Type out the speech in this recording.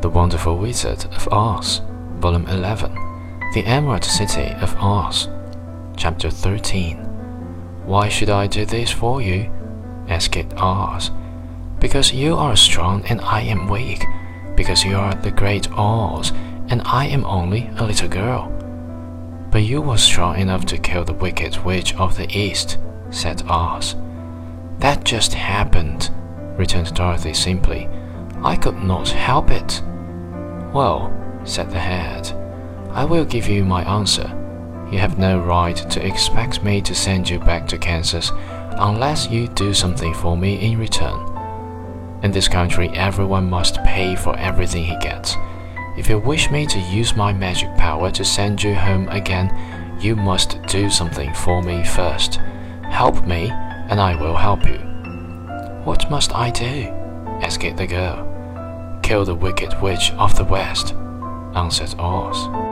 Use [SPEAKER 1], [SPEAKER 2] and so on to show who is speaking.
[SPEAKER 1] The Wonderful Wizard of Oz, Volume 11, The Emerald City of Oz, Chapter 13. Why should I do this for you? asked Oz. Because you are strong and I am weak. Because you are the great Oz and I am only a little girl. But you were strong enough to kill the wicked witch of the East, said Oz. That just happened, returned Dorothy simply. I could not help it. Well, said the head, I will give you my answer. You have no right to expect me to send you back to Kansas unless you do something for me in return. In this country, everyone must pay for everything he gets. If you wish me to use my magic power to send you home again, you must do something for me first. Help me, and I will help you. What must I do? Asked the girl. Kill the wicked witch of the West, answered Oz.